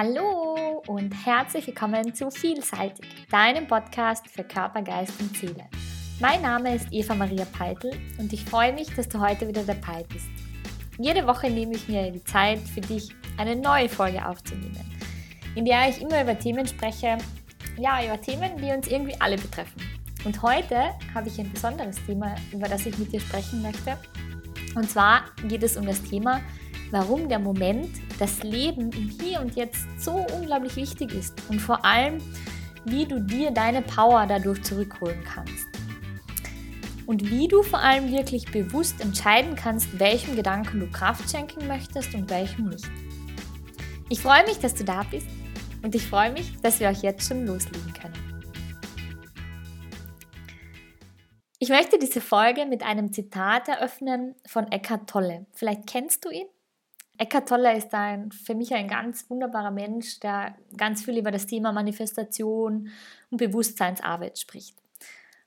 Hallo und herzlich willkommen zu Vielseitig, deinem Podcast für Körper, Geist und Seele. Mein Name ist Eva Maria Peitel und ich freue mich, dass du heute wieder dabei bist. Jede Woche nehme ich mir die Zeit für dich, eine neue Folge aufzunehmen, in der ich immer über Themen spreche, ja, über Themen, die uns irgendwie alle betreffen. Und heute habe ich ein besonderes Thema, über das ich mit dir sprechen möchte. Und zwar geht es um das Thema, warum der Moment, das Leben im Hier und Jetzt so unglaublich wichtig ist und vor allem, wie du dir deine Power dadurch zurückholen kannst. Und wie du vor allem wirklich bewusst entscheiden kannst, welchem Gedanken du Kraft schenken möchtest und welchem nicht. Ich freue mich, dass du da bist und ich freue mich, dass wir euch jetzt schon loslegen können. Ich möchte diese Folge mit einem Zitat eröffnen von Eckhart Tolle. Vielleicht kennst du ihn? Eckhart Tolle ist ein, für mich ein ganz wunderbarer Mensch, der ganz viel über das Thema Manifestation und Bewusstseinsarbeit spricht.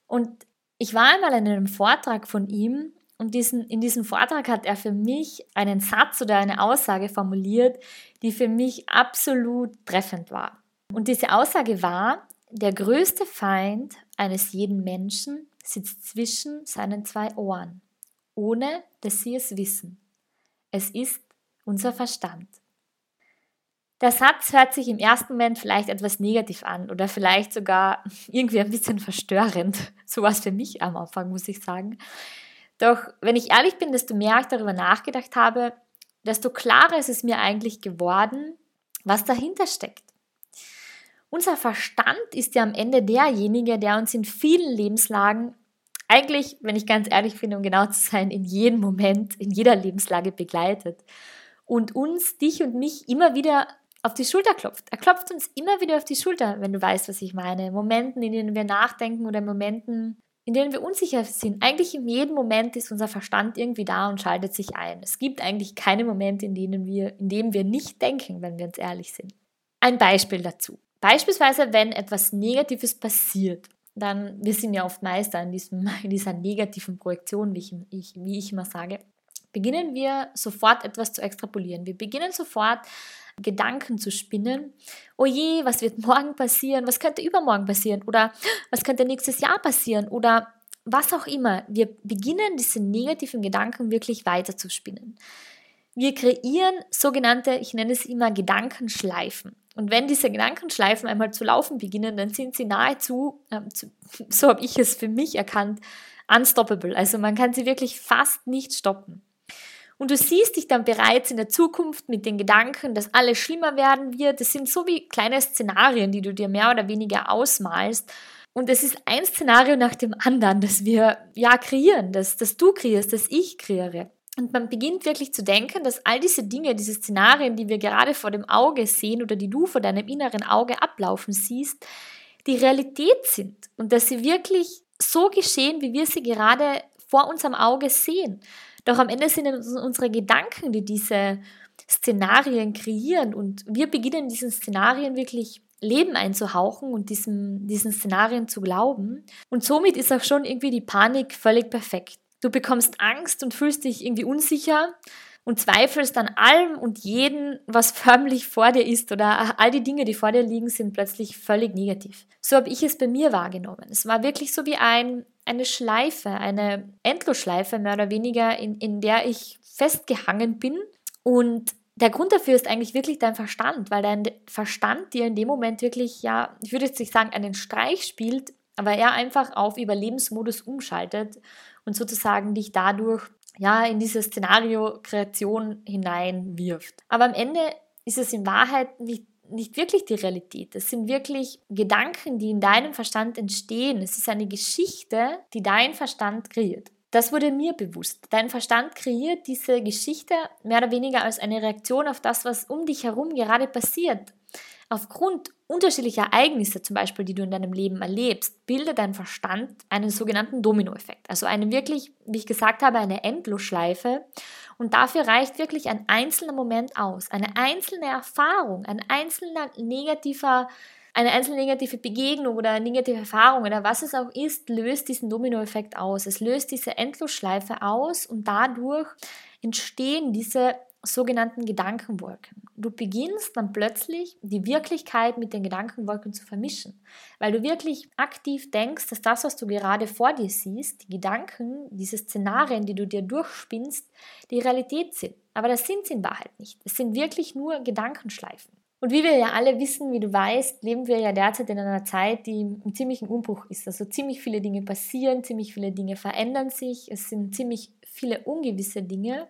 Und ich war einmal in einem Vortrag von ihm und diesen, in diesem Vortrag hat er für mich einen Satz oder eine Aussage formuliert, die für mich absolut treffend war. Und diese Aussage war, der größte Feind eines jeden Menschen sitzt zwischen seinen zwei Ohren, ohne dass sie es wissen. Es ist unser Verstand. Der Satz hört sich im ersten Moment vielleicht etwas negativ an oder vielleicht sogar irgendwie ein bisschen verstörend. So war es für mich am Anfang, muss ich sagen. Doch wenn ich ehrlich bin, desto mehr ich darüber nachgedacht habe, desto klarer ist es mir eigentlich geworden, was dahinter steckt. Unser Verstand ist ja am Ende derjenige, der uns in vielen Lebenslagen eigentlich, wenn ich ganz ehrlich bin, um genau zu sein, in jedem Moment, in jeder Lebenslage begleitet und uns, dich und mich immer wieder auf die Schulter klopft. Er klopft uns immer wieder auf die Schulter, wenn du weißt, was ich meine. Momenten, in denen wir nachdenken oder Momenten, in denen wir unsicher sind. Eigentlich in jedem Moment ist unser Verstand irgendwie da und schaltet sich ein. Es gibt eigentlich keine Momente, in denen wir, in denen wir nicht denken, wenn wir uns ehrlich sind. Ein Beispiel dazu. Beispielsweise, wenn etwas Negatives passiert, dann, wir sind ja oft Meister in, diesem, in dieser negativen Projektion, wie ich, wie ich immer sage beginnen wir sofort etwas zu extrapolieren. Wir beginnen sofort Gedanken zu spinnen. Oh je, was wird morgen passieren? Was könnte übermorgen passieren? Oder was könnte nächstes Jahr passieren? Oder was auch immer. Wir beginnen diese negativen Gedanken wirklich weiter zu spinnen. Wir kreieren sogenannte, ich nenne es immer Gedankenschleifen. Und wenn diese Gedankenschleifen einmal zu laufen beginnen, dann sind sie nahezu, äh, so habe ich es für mich erkannt, unstoppable. Also man kann sie wirklich fast nicht stoppen. Und du siehst dich dann bereits in der Zukunft mit den Gedanken, dass alles schlimmer werden wird. Das sind so wie kleine Szenarien, die du dir mehr oder weniger ausmalst. Und es ist ein Szenario nach dem anderen, das wir ja kreieren, das, das du kreierst, das ich kreiere. Und man beginnt wirklich zu denken, dass all diese Dinge, diese Szenarien, die wir gerade vor dem Auge sehen oder die du vor deinem inneren Auge ablaufen siehst, die Realität sind und dass sie wirklich so geschehen, wie wir sie gerade vor unserem Auge sehen. Doch am Ende sind es unsere Gedanken, die diese Szenarien kreieren und wir beginnen diesen Szenarien wirklich Leben einzuhauchen und diesem, diesen Szenarien zu glauben. Und somit ist auch schon irgendwie die Panik völlig perfekt. Du bekommst Angst und fühlst dich irgendwie unsicher und zweifelst an allem und jedem, was förmlich vor dir ist oder all die Dinge, die vor dir liegen, sind plötzlich völlig negativ. So habe ich es bei mir wahrgenommen. Es war wirklich so wie ein eine Schleife, eine Endlosschleife mehr oder weniger, in, in der ich festgehangen bin. Und der Grund dafür ist eigentlich wirklich dein Verstand, weil dein Verstand dir in dem Moment wirklich, ja, ich würde jetzt nicht sagen, einen Streich spielt, aber er einfach auf Überlebensmodus umschaltet und sozusagen dich dadurch ja in diese Szenario-Kreation hineinwirft. Aber am Ende ist es in Wahrheit nicht nicht wirklich die Realität. Es sind wirklich Gedanken, die in deinem Verstand entstehen. Es ist eine Geschichte, die dein Verstand kreiert. Das wurde mir bewusst. Dein Verstand kreiert diese Geschichte mehr oder weniger als eine Reaktion auf das, was um dich herum gerade passiert. Aufgrund unterschiedlicher Ereignisse, zum Beispiel, die du in deinem Leben erlebst, bildet dein Verstand einen sogenannten Dominoeffekt. Also eine wirklich, wie ich gesagt habe, eine Endlosschleife. Und dafür reicht wirklich ein einzelner Moment aus, eine einzelne Erfahrung, ein einzelner negativer eine einzelne negative Begegnung oder negative Erfahrung oder was es auch ist, löst diesen Dominoeffekt aus. Es löst diese Endlosschleife aus und dadurch entstehen diese sogenannten Gedankenwolken. Du beginnst dann plötzlich die Wirklichkeit mit den Gedankenwolken zu vermischen, weil du wirklich aktiv denkst, dass das, was du gerade vor dir siehst, die Gedanken, diese Szenarien, die du dir durchspinnst, die Realität sind. Aber das sind sie in Wahrheit nicht. Es sind wirklich nur Gedankenschleifen. Und wie wir ja alle wissen, wie du weißt, leben wir ja derzeit in einer Zeit, die im ziemlichen Umbruch ist. Also ziemlich viele Dinge passieren, ziemlich viele Dinge verändern sich, es sind ziemlich viele ungewisse Dinge.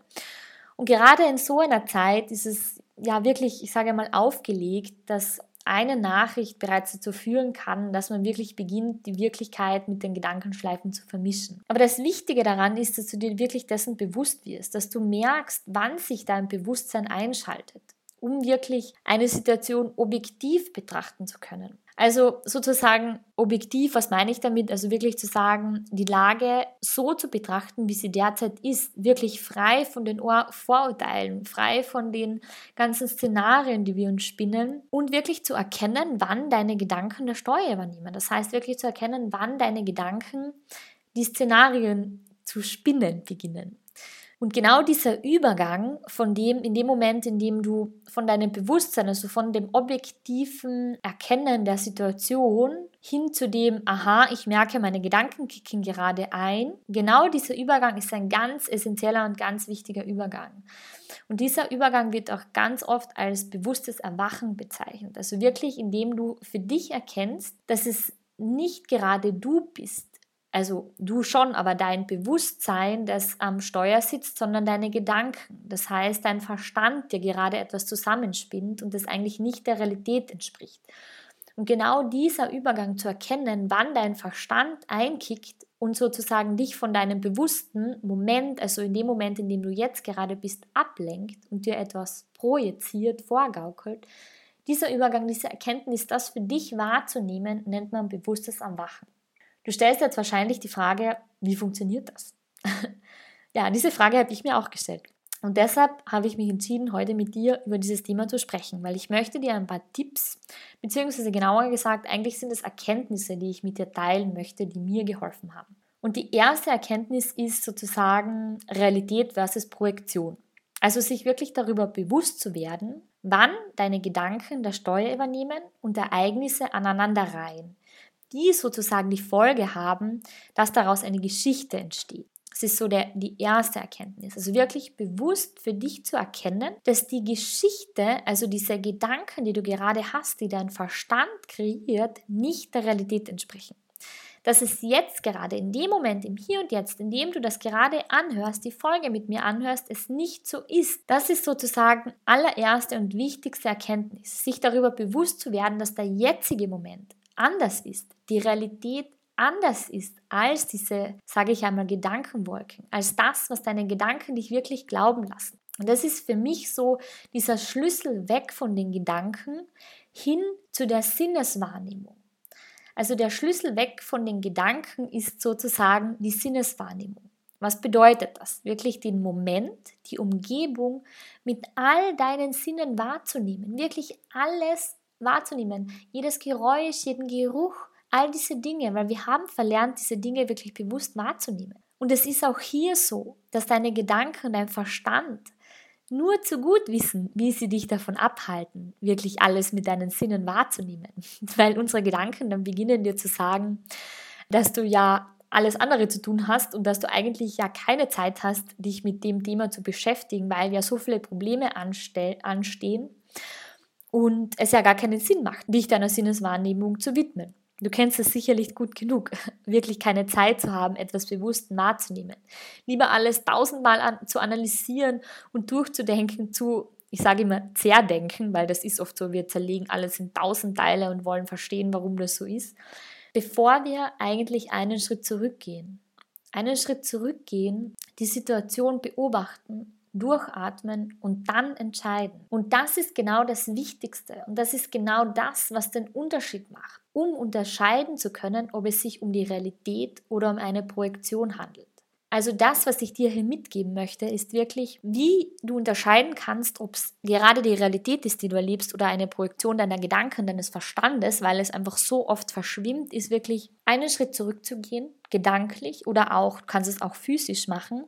Und gerade in so einer Zeit ist es ja wirklich, ich sage mal, aufgelegt, dass eine Nachricht bereits dazu führen kann, dass man wirklich beginnt, die Wirklichkeit mit den Gedankenschleifen zu vermischen. Aber das Wichtige daran ist, dass du dir wirklich dessen bewusst wirst, dass du merkst, wann sich dein Bewusstsein einschaltet um wirklich eine Situation objektiv betrachten zu können. Also sozusagen objektiv, was meine ich damit? Also wirklich zu sagen, die Lage so zu betrachten, wie sie derzeit ist, wirklich frei von den Vorurteilen, frei von den ganzen Szenarien, die wir uns spinnen und wirklich zu erkennen, wann deine Gedanken der Steuer übernehmen. Das heißt wirklich zu erkennen, wann deine Gedanken die Szenarien zu spinnen beginnen. Und genau dieser Übergang von dem, in dem Moment, in dem du von deinem Bewusstsein, also von dem objektiven Erkennen der Situation hin zu dem, aha, ich merke, meine Gedanken kicken gerade ein, genau dieser Übergang ist ein ganz essentieller und ganz wichtiger Übergang. Und dieser Übergang wird auch ganz oft als bewusstes Erwachen bezeichnet. Also wirklich, indem du für dich erkennst, dass es nicht gerade du bist, also du schon, aber dein Bewusstsein, das am Steuer sitzt, sondern deine Gedanken. Das heißt, dein Verstand, der gerade etwas zusammenspinnt und das eigentlich nicht der Realität entspricht. Und genau dieser Übergang zu erkennen, wann dein Verstand einkickt und sozusagen dich von deinem bewussten Moment, also in dem Moment, in dem du jetzt gerade bist, ablenkt und dir etwas projiziert, vorgaukelt, dieser Übergang, diese Erkenntnis, das für dich wahrzunehmen, nennt man bewusstes Erwachen. Du stellst jetzt wahrscheinlich die Frage, wie funktioniert das? ja, diese Frage habe ich mir auch gestellt. Und deshalb habe ich mich entschieden, heute mit dir über dieses Thema zu sprechen, weil ich möchte dir ein paar Tipps, beziehungsweise genauer gesagt, eigentlich sind es Erkenntnisse, die ich mit dir teilen möchte, die mir geholfen haben. Und die erste Erkenntnis ist sozusagen Realität versus Projektion. Also sich wirklich darüber bewusst zu werden, wann deine Gedanken der Steuer übernehmen und Ereignisse aneinanderreihen die sozusagen die Folge haben, dass daraus eine Geschichte entsteht. Das ist so der, die erste Erkenntnis. Also wirklich bewusst für dich zu erkennen, dass die Geschichte, also diese Gedanken, die du gerade hast, die dein Verstand kreiert, nicht der Realität entsprechen. Dass es jetzt gerade, in dem Moment, im Hier und Jetzt, in dem du das gerade anhörst, die Folge mit mir anhörst, es nicht so ist. Das ist sozusagen allererste und wichtigste Erkenntnis, sich darüber bewusst zu werden, dass der jetzige Moment anders ist, die Realität anders ist als diese, sage ich einmal, Gedankenwolken, als das, was deine Gedanken dich wirklich glauben lassen. Und das ist für mich so dieser Schlüssel weg von den Gedanken hin zu der Sinneswahrnehmung. Also der Schlüssel weg von den Gedanken ist sozusagen die Sinneswahrnehmung. Was bedeutet das? Wirklich den Moment, die Umgebung mit all deinen Sinnen wahrzunehmen, wirklich alles wahrzunehmen. Jedes Geräusch, jeden Geruch, all diese Dinge, weil wir haben verlernt, diese Dinge wirklich bewusst wahrzunehmen. Und es ist auch hier so, dass deine Gedanken, dein Verstand nur zu gut wissen, wie sie dich davon abhalten, wirklich alles mit deinen Sinnen wahrzunehmen. Weil unsere Gedanken dann beginnen dir zu sagen, dass du ja alles andere zu tun hast und dass du eigentlich ja keine Zeit hast, dich mit dem Thema zu beschäftigen, weil ja so viele Probleme anstehen und es ja gar keinen Sinn macht, dich deiner Sinneswahrnehmung zu widmen. Du kennst es sicherlich gut genug, wirklich keine Zeit zu haben, etwas bewusst wahrzunehmen. Lieber alles tausendmal an, zu analysieren und durchzudenken, zu, ich sage immer, zerdenken, weil das ist oft so, wir zerlegen alles in tausend Teile und wollen verstehen, warum das so ist, bevor wir eigentlich einen Schritt zurückgehen. Einen Schritt zurückgehen, die Situation beobachten durchatmen und dann entscheiden. Und das ist genau das Wichtigste und das ist genau das, was den Unterschied macht, um unterscheiden zu können, ob es sich um die Realität oder um eine Projektion handelt. Also das, was ich dir hier mitgeben möchte, ist wirklich, wie du unterscheiden kannst, ob es gerade die Realität ist, die du erlebst, oder eine Projektion deiner Gedanken, deines Verstandes, weil es einfach so oft verschwimmt, ist wirklich einen Schritt zurückzugehen, gedanklich oder auch, du kannst es auch physisch machen,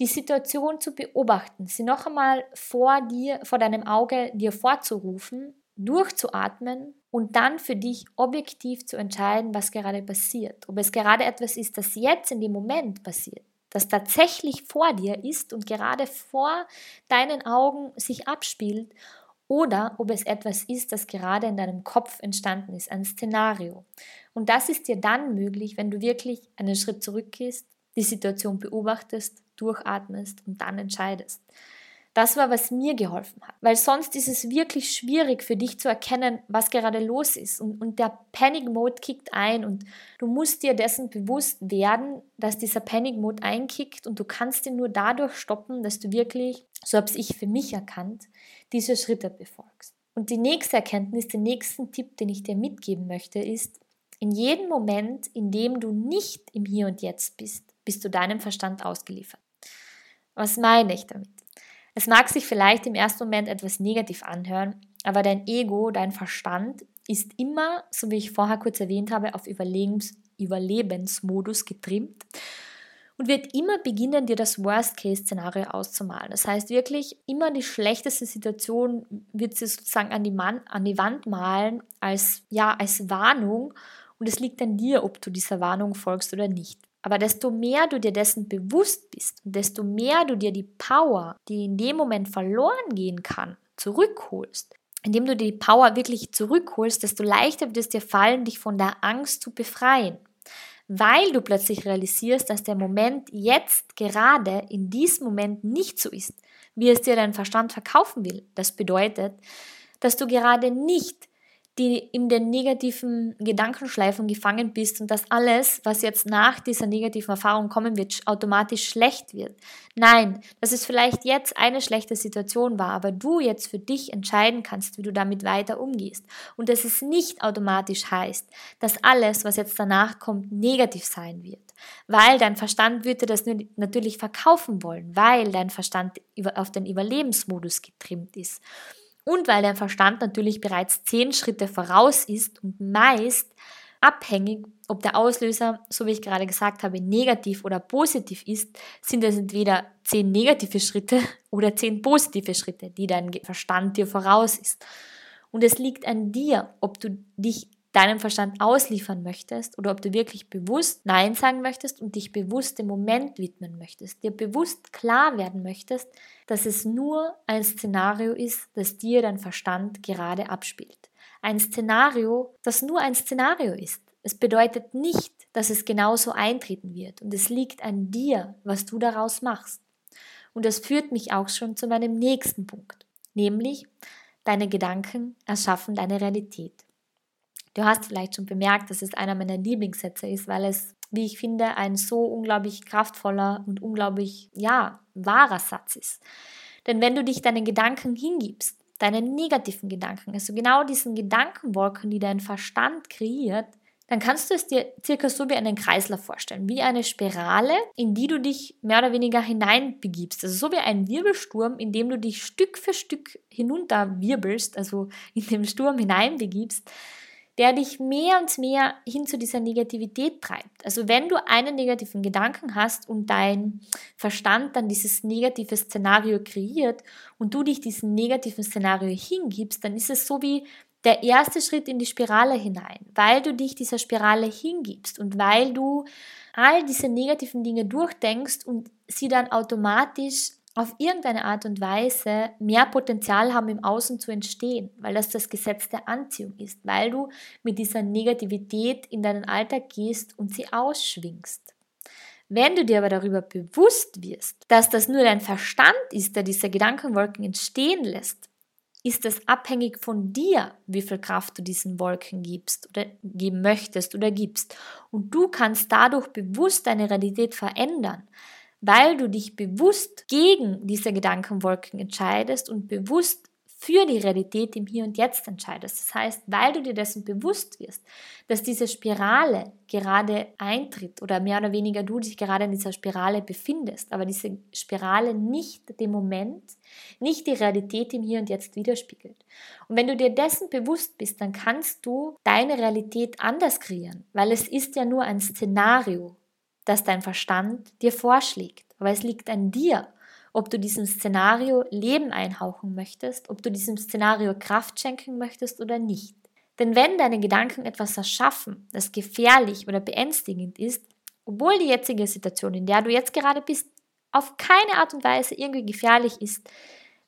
die Situation zu beobachten, sie noch einmal vor dir, vor deinem Auge dir vorzurufen, durchzuatmen und dann für dich objektiv zu entscheiden, was gerade passiert. Ob es gerade etwas ist, das jetzt in dem Moment passiert, das tatsächlich vor dir ist und gerade vor deinen Augen sich abspielt oder ob es etwas ist, das gerade in deinem Kopf entstanden ist, ein Szenario. Und das ist dir dann möglich, wenn du wirklich einen Schritt zurückgehst, die Situation beobachtest, durchatmest und dann entscheidest. Das war, was mir geholfen hat. Weil sonst ist es wirklich schwierig für dich zu erkennen, was gerade los ist. Und, und der Panic Mode kickt ein und du musst dir dessen bewusst werden, dass dieser Panic Mode einkickt und du kannst ihn nur dadurch stoppen, dass du wirklich, so habe ich für mich erkannt, diese Schritte befolgst. Und die nächste Erkenntnis, den nächsten Tipp, den ich dir mitgeben möchte, ist, in jedem Moment, in dem du nicht im Hier und Jetzt bist, bist du deinem Verstand ausgeliefert. Was meine ich damit? Es mag sich vielleicht im ersten Moment etwas negativ anhören, aber dein Ego, dein Verstand ist immer, so wie ich vorher kurz erwähnt habe, auf Überlebens Überlebensmodus getrimmt und wird immer beginnen, dir das Worst-Case-Szenario auszumalen. Das heißt wirklich, immer die schlechteste Situation wird sie sozusagen an die, Mann, an die Wand malen als, ja, als Warnung und es liegt an dir, ob du dieser Warnung folgst oder nicht. Aber desto mehr du dir dessen bewusst bist und desto mehr du dir die Power, die in dem Moment verloren gehen kann, zurückholst, indem du dir die Power wirklich zurückholst, desto leichter wird es dir fallen, dich von der Angst zu befreien. Weil du plötzlich realisierst, dass der Moment jetzt gerade in diesem Moment nicht so ist, wie es dir dein Verstand verkaufen will. Das bedeutet, dass du gerade nicht die in den negativen Gedankenschleifen gefangen bist und dass alles, was jetzt nach dieser negativen Erfahrung kommen wird, automatisch schlecht wird. Nein, dass es vielleicht jetzt eine schlechte Situation war, aber du jetzt für dich entscheiden kannst, wie du damit weiter umgehst. Und dass es nicht automatisch heißt, dass alles, was jetzt danach kommt, negativ sein wird. Weil dein Verstand würde das natürlich verkaufen wollen, weil dein Verstand auf den Überlebensmodus getrimmt ist. Und weil dein Verstand natürlich bereits zehn Schritte voraus ist und meist abhängig, ob der Auslöser, so wie ich gerade gesagt habe, negativ oder positiv ist, sind es entweder zehn negative Schritte oder zehn positive Schritte, die dein Verstand dir voraus ist. Und es liegt an dir, ob du dich deinem Verstand ausliefern möchtest oder ob du wirklich bewusst Nein sagen möchtest und dich bewusst dem Moment widmen möchtest, dir bewusst klar werden möchtest, dass es nur ein Szenario ist, das dir dein Verstand gerade abspielt. Ein Szenario, das nur ein Szenario ist. Es bedeutet nicht, dass es genauso eintreten wird und es liegt an dir, was du daraus machst. Und das führt mich auch schon zu meinem nächsten Punkt, nämlich deine Gedanken erschaffen deine Realität. Du hast vielleicht schon bemerkt, dass es einer meiner Lieblingssätze ist, weil es, wie ich finde, ein so unglaublich kraftvoller und unglaublich, ja, wahrer Satz ist. Denn wenn du dich deinen Gedanken hingibst, deinen negativen Gedanken, also genau diesen Gedankenwolken, die dein Verstand kreiert, dann kannst du es dir circa so wie einen Kreislauf vorstellen, wie eine Spirale, in die du dich mehr oder weniger hineinbegibst. Also so wie ein Wirbelsturm, in dem du dich Stück für Stück hinunterwirbelst, also in den Sturm hineinbegibst der dich mehr und mehr hin zu dieser Negativität treibt. Also wenn du einen negativen Gedanken hast und dein Verstand dann dieses negative Szenario kreiert und du dich diesem negativen Szenario hingibst, dann ist es so wie der erste Schritt in die Spirale hinein, weil du dich dieser Spirale hingibst und weil du all diese negativen Dinge durchdenkst und sie dann automatisch auf irgendeine Art und Weise mehr Potenzial haben, im Außen zu entstehen, weil das das Gesetz der Anziehung ist, weil du mit dieser Negativität in deinen Alltag gehst und sie ausschwingst. Wenn du dir aber darüber bewusst wirst, dass das nur dein Verstand ist, der diese Gedankenwolken entstehen lässt, ist es abhängig von dir, wie viel Kraft du diesen Wolken gibst oder geben möchtest oder gibst. Und du kannst dadurch bewusst deine Realität verändern weil du dich bewusst gegen diese Gedankenwolken entscheidest und bewusst für die Realität im Hier und Jetzt entscheidest. Das heißt, weil du dir dessen bewusst wirst, dass diese Spirale gerade eintritt oder mehr oder weniger du dich gerade in dieser Spirale befindest, aber diese Spirale nicht den Moment, nicht die Realität im Hier und Jetzt widerspiegelt. Und wenn du dir dessen bewusst bist, dann kannst du deine Realität anders kreieren, weil es ist ja nur ein Szenario, das dein Verstand dir vorschlägt. Aber es liegt an dir, ob du diesem Szenario Leben einhauchen möchtest, ob du diesem Szenario Kraft schenken möchtest oder nicht. Denn wenn deine Gedanken etwas erschaffen, das gefährlich oder beängstigend ist, obwohl die jetzige Situation, in der du jetzt gerade bist, auf keine Art und Weise irgendwie gefährlich ist,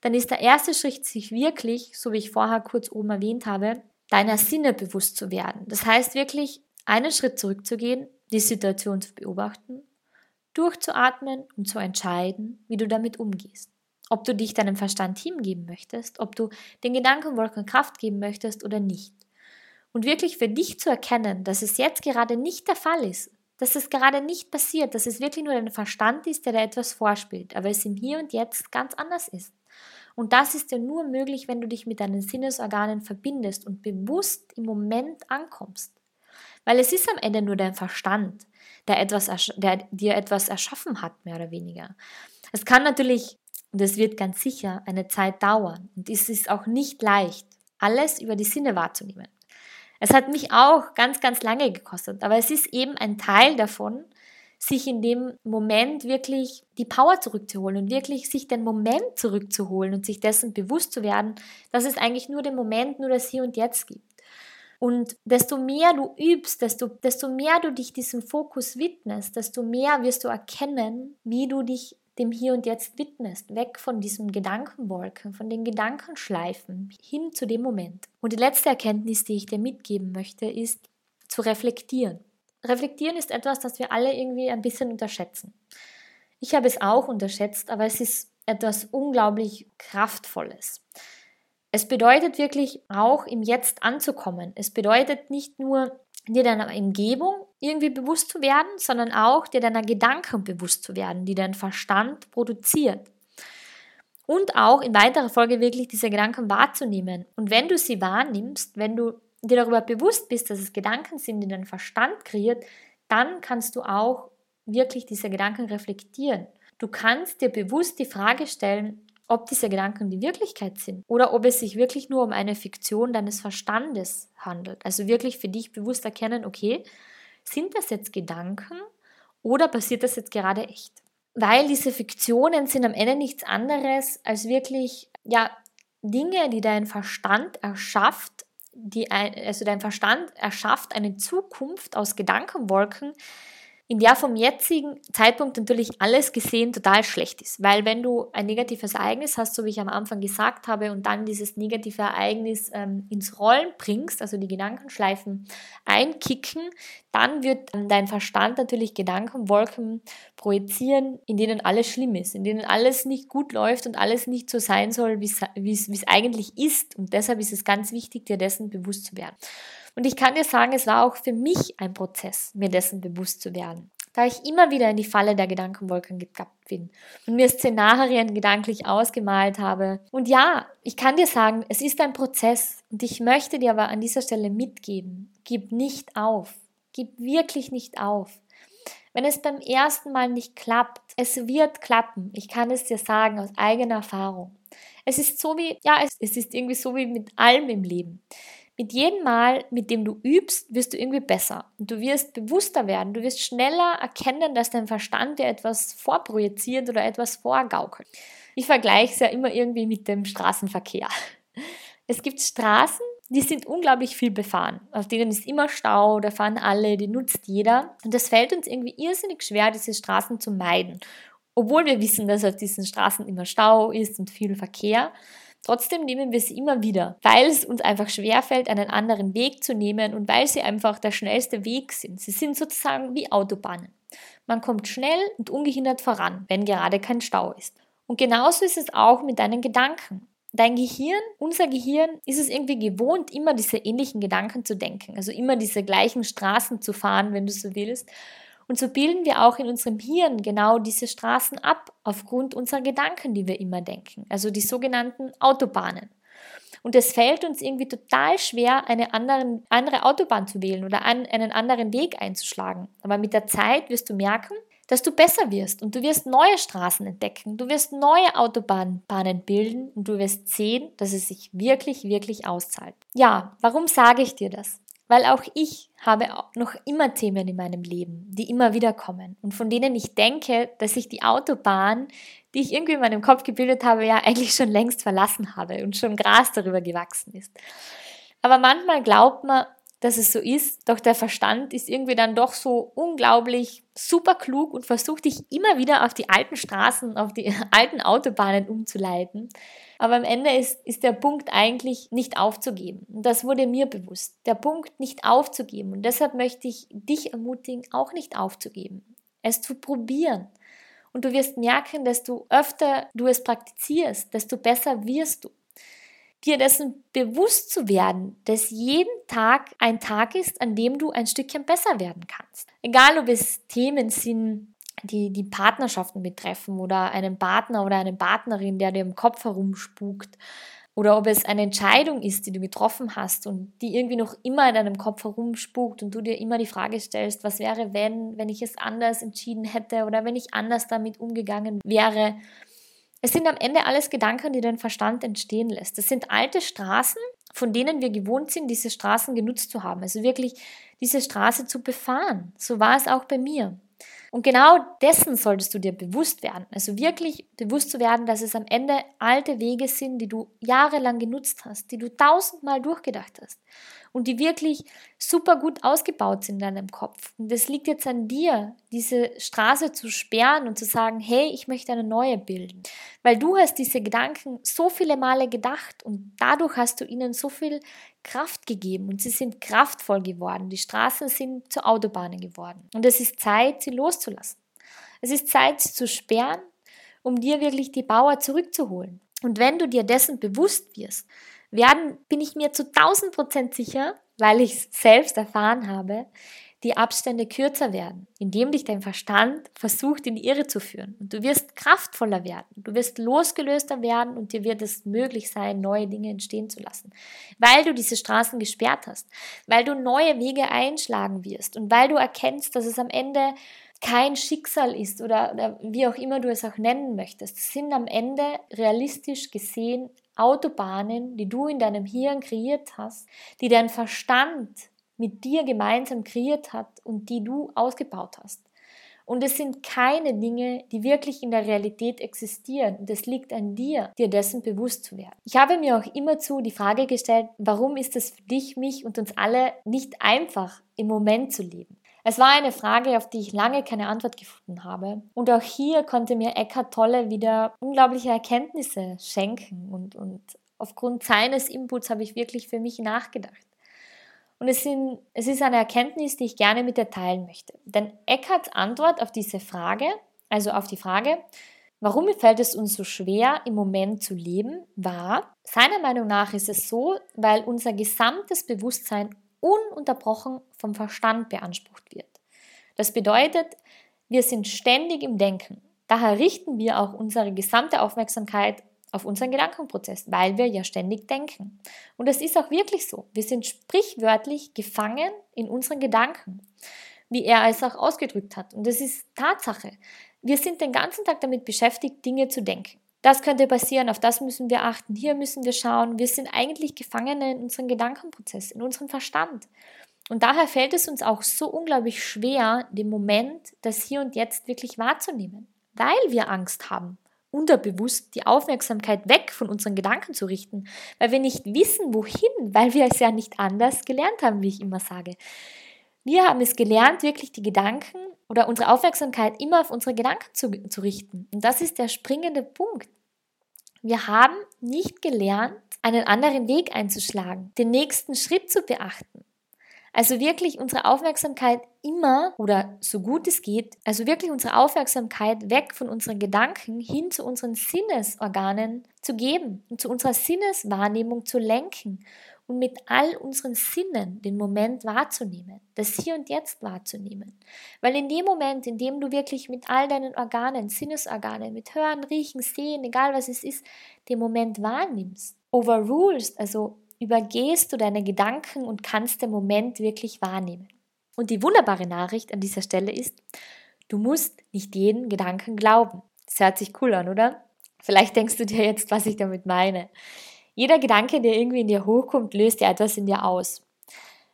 dann ist der erste Schritt, sich wirklich, so wie ich vorher kurz oben erwähnt habe, deiner Sinne bewusst zu werden. Das heißt wirklich, einen Schritt zurückzugehen, die Situation zu beobachten, durchzuatmen und zu entscheiden, wie du damit umgehst. Ob du dich deinem Verstand hingeben möchtest, ob du den Gedankenwolken Kraft geben möchtest oder nicht. Und wirklich für dich zu erkennen, dass es jetzt gerade nicht der Fall ist, dass es gerade nicht passiert, dass es wirklich nur dein Verstand ist, der da etwas vorspielt, aber es im Hier und Jetzt ganz anders ist. Und das ist ja nur möglich, wenn du dich mit deinen Sinnesorganen verbindest und bewusst im Moment ankommst. Weil es ist am Ende nur dein Verstand, der, etwas, der dir etwas erschaffen hat, mehr oder weniger. Es kann natürlich, und es wird ganz sicher, eine Zeit dauern. Und es ist auch nicht leicht, alles über die Sinne wahrzunehmen. Es hat mich auch ganz, ganz lange gekostet, aber es ist eben ein Teil davon, sich in dem Moment wirklich die Power zurückzuholen und wirklich sich den Moment zurückzuholen und sich dessen bewusst zu werden, dass es eigentlich nur den Moment, nur das Hier und Jetzt gibt. Und desto mehr du übst, desto, desto mehr du dich diesem Fokus widmest, desto mehr wirst du erkennen, wie du dich dem Hier und Jetzt widmest, weg von diesem Gedankenwolken, von den Gedankenschleifen, hin zu dem Moment. Und die letzte Erkenntnis, die ich dir mitgeben möchte, ist zu reflektieren. Reflektieren ist etwas, das wir alle irgendwie ein bisschen unterschätzen. Ich habe es auch unterschätzt, aber es ist etwas unglaublich Kraftvolles. Es bedeutet wirklich auch im Jetzt anzukommen. Es bedeutet nicht nur dir deiner Umgebung irgendwie bewusst zu werden, sondern auch dir deiner Gedanken bewusst zu werden, die dein Verstand produziert. Und auch in weiterer Folge wirklich diese Gedanken wahrzunehmen. Und wenn du sie wahrnimmst, wenn du dir darüber bewusst bist, dass es Gedanken sind, die dein Verstand kreiert, dann kannst du auch wirklich diese Gedanken reflektieren. Du kannst dir bewusst die Frage stellen, ob diese Gedanken die Wirklichkeit sind oder ob es sich wirklich nur um eine Fiktion deines Verstandes handelt. Also wirklich für dich bewusst erkennen, okay, sind das jetzt Gedanken oder passiert das jetzt gerade echt? Weil diese Fiktionen sind am Ende nichts anderes als wirklich, ja, Dinge, die dein Verstand erschafft, die ein, also dein Verstand erschafft eine Zukunft aus Gedankenwolken, in der vom jetzigen Zeitpunkt natürlich alles gesehen total schlecht ist. Weil wenn du ein negatives Ereignis hast, so wie ich am Anfang gesagt habe, und dann dieses negative Ereignis ähm, ins Rollen bringst, also die Gedankenschleifen einkicken, dann wird ähm, dein Verstand natürlich Gedankenwolken projizieren, in denen alles schlimm ist, in denen alles nicht gut läuft und alles nicht so sein soll, wie es eigentlich ist. Und deshalb ist es ganz wichtig, dir dessen bewusst zu werden. Und ich kann dir sagen, es war auch für mich ein Prozess, mir dessen bewusst zu werden. Da ich immer wieder in die Falle der Gedankenwolken getappt bin und mir Szenarien gedanklich ausgemalt habe. Und ja, ich kann dir sagen, es ist ein Prozess und ich möchte dir aber an dieser Stelle mitgeben, gib nicht auf. Gib wirklich nicht auf. Wenn es beim ersten Mal nicht klappt, es wird klappen. Ich kann es dir sagen aus eigener Erfahrung. Es ist so wie, ja, es, es ist irgendwie so wie mit allem im Leben. Mit jedem Mal, mit dem du übst, wirst du irgendwie besser. Und du wirst bewusster werden. Du wirst schneller erkennen, dass dein Verstand dir etwas vorprojiziert oder etwas vorgaukelt. Ich vergleiche es ja immer irgendwie mit dem Straßenverkehr. Es gibt Straßen, die sind unglaublich viel befahren. Auf denen ist immer Stau, da fahren alle, die nutzt jeder. Und es fällt uns irgendwie irrsinnig schwer, diese Straßen zu meiden. Obwohl wir wissen, dass auf diesen Straßen immer Stau ist und viel Verkehr. Trotzdem nehmen wir sie immer wieder, weil es uns einfach schwerfällt, einen anderen Weg zu nehmen und weil sie einfach der schnellste Weg sind. Sie sind sozusagen wie Autobahnen. Man kommt schnell und ungehindert voran, wenn gerade kein Stau ist. Und genauso ist es auch mit deinen Gedanken. Dein Gehirn, unser Gehirn, ist es irgendwie gewohnt, immer diese ähnlichen Gedanken zu denken, also immer diese gleichen Straßen zu fahren, wenn du so willst. Und so bilden wir auch in unserem Hirn genau diese Straßen ab, aufgrund unserer Gedanken, die wir immer denken, also die sogenannten Autobahnen. Und es fällt uns irgendwie total schwer, eine anderen, andere Autobahn zu wählen oder einen anderen Weg einzuschlagen. Aber mit der Zeit wirst du merken, dass du besser wirst und du wirst neue Straßen entdecken, du wirst neue Autobahnbahnen bilden und du wirst sehen, dass es sich wirklich, wirklich auszahlt. Ja, warum sage ich dir das? Weil auch ich habe noch immer Themen in meinem Leben, die immer wieder kommen und von denen ich denke, dass ich die Autobahn, die ich irgendwie in meinem Kopf gebildet habe, ja eigentlich schon längst verlassen habe und schon Gras darüber gewachsen ist. Aber manchmal glaubt man, dass es so ist, doch der Verstand ist irgendwie dann doch so unglaublich super klug und versucht dich immer wieder auf die alten Straßen, auf die alten Autobahnen umzuleiten. Aber am Ende ist, ist der Punkt eigentlich nicht aufzugeben. Und das wurde mir bewusst. Der Punkt nicht aufzugeben. Und deshalb möchte ich dich ermutigen, auch nicht aufzugeben. Es zu probieren. Und du wirst merken, desto öfter du es praktizierst, desto besser wirst du dir dessen bewusst zu werden, dass jeden Tag ein Tag ist, an dem du ein Stückchen besser werden kannst. Egal, ob es Themen sind, die die Partnerschaften betreffen oder einen Partner oder eine Partnerin, der dir im Kopf herumspukt oder ob es eine Entscheidung ist, die du getroffen hast und die irgendwie noch immer in deinem Kopf herumspukt und du dir immer die Frage stellst, was wäre, wenn, wenn ich es anders entschieden hätte oder wenn ich anders damit umgegangen wäre. Es sind am Ende alles Gedanken, die dein Verstand entstehen lässt. Das sind alte Straßen, von denen wir gewohnt sind, diese Straßen genutzt zu haben. Also wirklich diese Straße zu befahren. So war es auch bei mir. Und genau dessen solltest du dir bewusst werden. Also wirklich bewusst zu werden, dass es am Ende alte Wege sind, die du jahrelang genutzt hast, die du tausendmal durchgedacht hast und die wirklich super gut ausgebaut sind in deinem Kopf. Und es liegt jetzt an dir, diese Straße zu sperren und zu sagen, hey, ich möchte eine neue bilden. Weil du hast diese Gedanken so viele Male gedacht und dadurch hast du ihnen so viel Kraft gegeben und sie sind kraftvoll geworden. Die Straßen sind zu Autobahnen geworden. Und es ist Zeit, sie loszulassen. Es ist Zeit, sie zu sperren, um dir wirklich die Bauer zurückzuholen. Und wenn du dir dessen bewusst wirst, werden, bin ich mir zu 1000 Prozent sicher, weil ich es selbst erfahren habe, die Abstände kürzer werden, indem dich dein Verstand versucht, in die Irre zu führen. Und du wirst kraftvoller werden, du wirst losgelöster werden und dir wird es möglich sein, neue Dinge entstehen zu lassen. Weil du diese Straßen gesperrt hast, weil du neue Wege einschlagen wirst und weil du erkennst, dass es am Ende kein Schicksal ist oder, oder wie auch immer du es auch nennen möchtest. Es sind am Ende realistisch gesehen Autobahnen, die du in deinem Hirn kreiert hast, die dein Verstand mit dir gemeinsam kreiert hat und die du ausgebaut hast. Und es sind keine Dinge, die wirklich in der Realität existieren. Und es liegt an dir, dir dessen bewusst zu werden. Ich habe mir auch immerzu die Frage gestellt, warum ist es für dich, mich und uns alle nicht einfach, im Moment zu leben? Es war eine Frage, auf die ich lange keine Antwort gefunden habe. Und auch hier konnte mir Eckhart Tolle wieder unglaubliche Erkenntnisse schenken. Und, und aufgrund seines Inputs habe ich wirklich für mich nachgedacht. Und es, sind, es ist eine Erkenntnis, die ich gerne mit dir teilen möchte. Denn Eckharts Antwort auf diese Frage, also auf die Frage, warum fällt es uns so schwer, im Moment zu leben, war, seiner Meinung nach ist es so, weil unser gesamtes Bewusstsein ununterbrochen vom Verstand beansprucht wird. Das bedeutet, wir sind ständig im Denken. Daher richten wir auch unsere gesamte Aufmerksamkeit auf unseren Gedankenprozess, weil wir ja ständig denken. Und es ist auch wirklich so. Wir sind sprichwörtlich gefangen in unseren Gedanken, wie er es auch ausgedrückt hat. Und das ist Tatsache. Wir sind den ganzen Tag damit beschäftigt, Dinge zu denken. Das könnte passieren, auf das müssen wir achten, hier müssen wir schauen. Wir sind eigentlich Gefangene in unserem Gedankenprozess, in unserem Verstand. Und daher fällt es uns auch so unglaublich schwer, den Moment, das Hier und Jetzt wirklich wahrzunehmen, weil wir Angst haben, unterbewusst die Aufmerksamkeit weg von unseren Gedanken zu richten, weil wir nicht wissen, wohin, weil wir es ja nicht anders gelernt haben, wie ich immer sage. Wir haben es gelernt, wirklich die Gedanken oder unsere Aufmerksamkeit immer auf unsere Gedanken zu, zu richten. Und das ist der springende Punkt. Wir haben nicht gelernt, einen anderen Weg einzuschlagen, den nächsten Schritt zu beachten. Also wirklich unsere Aufmerksamkeit immer oder so gut es geht, also wirklich unsere Aufmerksamkeit weg von unseren Gedanken hin zu unseren Sinnesorganen zu geben und zu unserer Sinneswahrnehmung zu lenken und mit all unseren Sinnen den Moment wahrzunehmen, das Hier und Jetzt wahrzunehmen. Weil in dem Moment, in dem du wirklich mit all deinen Organen, Sinnesorganen, mit Hören, Riechen, Sehen, egal was es ist, den Moment wahrnimmst, overrulest, also übergehst du deine Gedanken und kannst den Moment wirklich wahrnehmen. Und die wunderbare Nachricht an dieser Stelle ist, du musst nicht jeden Gedanken glauben. Das hört sich cool an, oder? Vielleicht denkst du dir jetzt, was ich damit meine. Jeder Gedanke, der irgendwie in dir hochkommt, löst ja etwas in dir aus.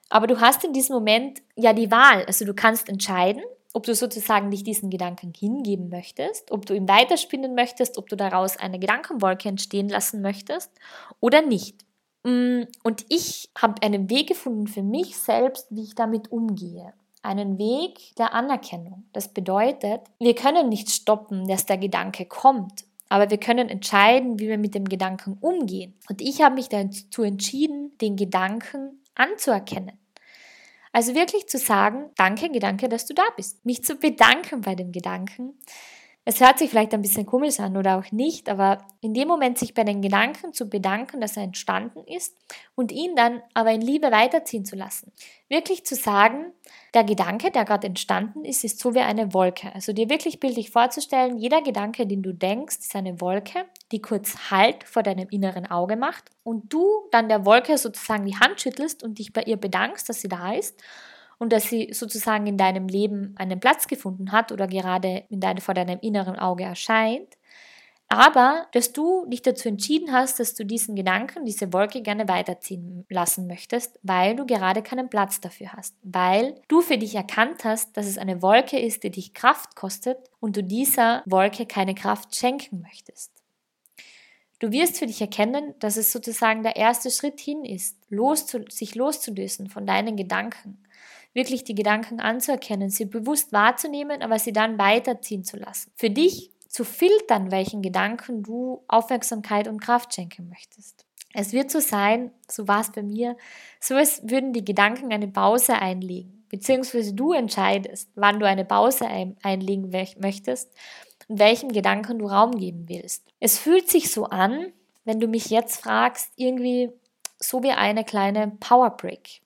Aber du hast in diesem Moment ja die Wahl. Also du kannst entscheiden, ob du sozusagen dich diesen Gedanken hingeben möchtest, ob du ihn weiterspinnen möchtest, ob du daraus eine Gedankenwolke entstehen lassen möchtest oder nicht. Mm, und ich habe einen Weg gefunden für mich selbst, wie ich damit umgehe. Einen Weg der Anerkennung. Das bedeutet, wir können nicht stoppen, dass der Gedanke kommt, aber wir können entscheiden, wie wir mit dem Gedanken umgehen. Und ich habe mich dazu entschieden, den Gedanken anzuerkennen. Also wirklich zu sagen, danke Gedanke, dass du da bist. Mich zu bedanken bei dem Gedanken. Es hört sich vielleicht ein bisschen komisch an oder auch nicht, aber in dem Moment sich bei den Gedanken zu bedanken, dass er entstanden ist und ihn dann aber in Liebe weiterziehen zu lassen. Wirklich zu sagen, der Gedanke, der gerade entstanden ist, ist so wie eine Wolke. Also dir wirklich bildlich vorzustellen, jeder Gedanke, den du denkst, ist eine Wolke, die kurz Halt vor deinem inneren Auge macht und du dann der Wolke sozusagen die Hand schüttelst und dich bei ihr bedankst, dass sie da ist und dass sie sozusagen in deinem Leben einen Platz gefunden hat oder gerade in deine, vor deinem inneren Auge erscheint. Aber dass du dich dazu entschieden hast, dass du diesen Gedanken, diese Wolke gerne weiterziehen lassen möchtest, weil du gerade keinen Platz dafür hast, weil du für dich erkannt hast, dass es eine Wolke ist, die dich Kraft kostet und du dieser Wolke keine Kraft schenken möchtest. Du wirst für dich erkennen, dass es sozusagen der erste Schritt hin ist, loszu sich loszulösen von deinen Gedanken, wirklich die Gedanken anzuerkennen, sie bewusst wahrzunehmen, aber sie dann weiterziehen zu lassen. Für dich zu filtern, welchen Gedanken du Aufmerksamkeit und Kraft schenken möchtest. Es wird so sein, so war es bei mir, so als würden die Gedanken eine Pause einlegen, beziehungsweise du entscheidest, wann du eine Pause ein einlegen möchtest und welchem Gedanken du Raum geben willst. Es fühlt sich so an, wenn du mich jetzt fragst, irgendwie so wie eine kleine Power Break.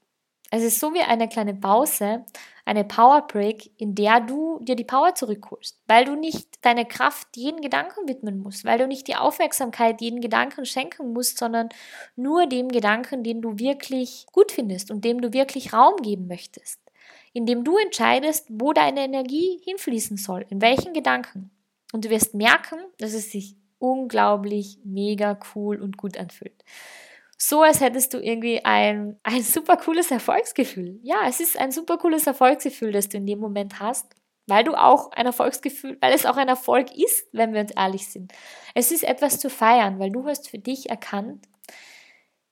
Es ist so wie eine kleine Pause, eine Power Break, in der du dir die Power zurückholst, weil du nicht deine Kraft jeden Gedanken widmen musst, weil du nicht die Aufmerksamkeit jeden Gedanken schenken musst, sondern nur dem Gedanken, den du wirklich gut findest und dem du wirklich Raum geben möchtest, indem du entscheidest, wo deine Energie hinfließen soll, in welchen Gedanken. Und du wirst merken, dass es sich unglaublich mega cool und gut anfühlt so, als hättest du irgendwie ein, ein super cooles Erfolgsgefühl. Ja, es ist ein super cooles Erfolgsgefühl, das du in dem Moment hast, weil du auch ein Erfolgsgefühl, weil es auch ein Erfolg ist, wenn wir uns ehrlich sind. Es ist etwas zu feiern, weil du hast für dich erkannt,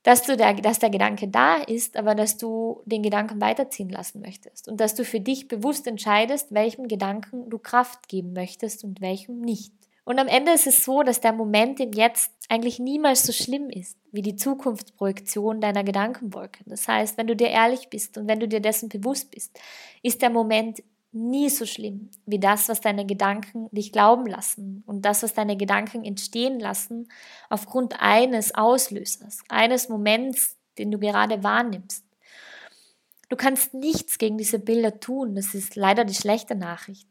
dass, du der, dass der Gedanke da ist, aber dass du den Gedanken weiterziehen lassen möchtest und dass du für dich bewusst entscheidest, welchem Gedanken du Kraft geben möchtest und welchem nicht. Und am Ende ist es so, dass der Moment im Jetzt eigentlich niemals so schlimm ist wie die Zukunftsprojektion deiner Gedankenwolke. Das heißt, wenn du dir ehrlich bist und wenn du dir dessen bewusst bist, ist der Moment nie so schlimm wie das, was deine Gedanken dich glauben lassen und das, was deine Gedanken entstehen lassen aufgrund eines Auslösers, eines Moments, den du gerade wahrnimmst. Du kannst nichts gegen diese Bilder tun, das ist leider die schlechte Nachricht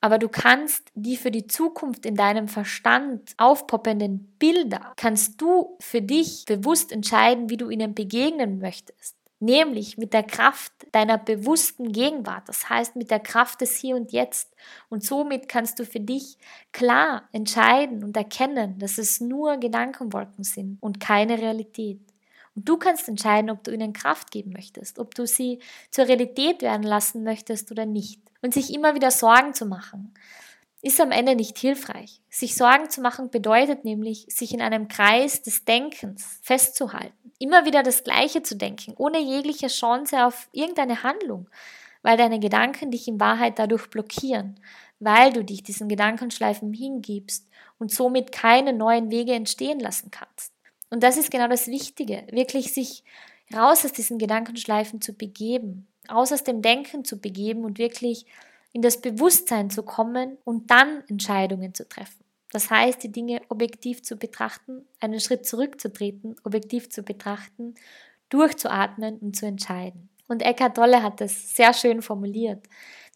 aber du kannst die für die Zukunft in deinem Verstand aufpoppenden Bilder, kannst du für dich bewusst entscheiden, wie du ihnen begegnen möchtest. Nämlich mit der Kraft deiner bewussten Gegenwart, das heißt mit der Kraft des Hier und Jetzt. Und somit kannst du für dich klar entscheiden und erkennen, dass es nur Gedankenwolken sind und keine Realität. Und du kannst entscheiden, ob du ihnen Kraft geben möchtest, ob du sie zur Realität werden lassen möchtest oder nicht. Und sich immer wieder Sorgen zu machen, ist am Ende nicht hilfreich. Sich Sorgen zu machen bedeutet nämlich, sich in einem Kreis des Denkens festzuhalten. Immer wieder das Gleiche zu denken, ohne jegliche Chance auf irgendeine Handlung, weil deine Gedanken dich in Wahrheit dadurch blockieren, weil du dich diesen Gedankenschleifen hingibst und somit keine neuen Wege entstehen lassen kannst. Und das ist genau das Wichtige, wirklich sich raus aus diesen Gedankenschleifen zu begeben, raus aus dem Denken zu begeben und wirklich in das Bewusstsein zu kommen und dann Entscheidungen zu treffen. Das heißt, die Dinge objektiv zu betrachten, einen Schritt zurückzutreten, objektiv zu betrachten, durchzuatmen und zu entscheiden. Und Eckhart Tolle hat das sehr schön formuliert,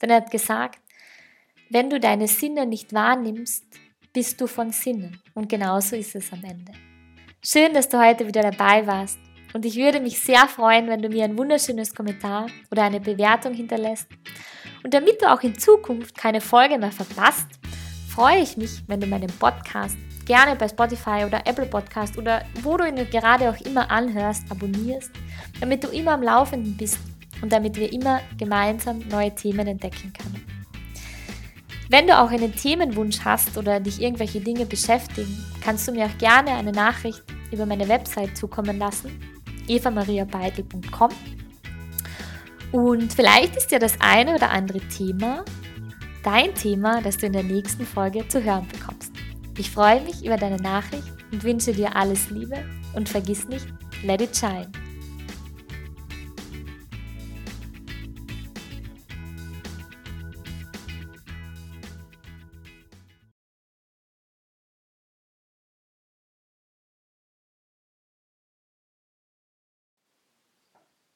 denn er hat gesagt, wenn du deine Sinne nicht wahrnimmst, bist du von Sinnen. Und genauso ist es am Ende. Schön, dass du heute wieder dabei warst. Und ich würde mich sehr freuen, wenn du mir ein wunderschönes Kommentar oder eine Bewertung hinterlässt. Und damit du auch in Zukunft keine Folge mehr verpasst, freue ich mich, wenn du meinen Podcast gerne bei Spotify oder Apple Podcast oder wo du ihn gerade auch immer anhörst, abonnierst damit du immer am Laufenden bist und damit wir immer gemeinsam neue Themen entdecken können. Wenn du auch einen Themenwunsch hast oder dich irgendwelche Dinge beschäftigen, kannst du mir auch gerne eine Nachricht über meine Website zukommen lassen, evamariabeitel.com. Und vielleicht ist ja das eine oder andere Thema dein Thema, das du in der nächsten Folge zu hören bekommst. Ich freue mich über deine Nachricht und wünsche dir alles Liebe und vergiss nicht, let it shine.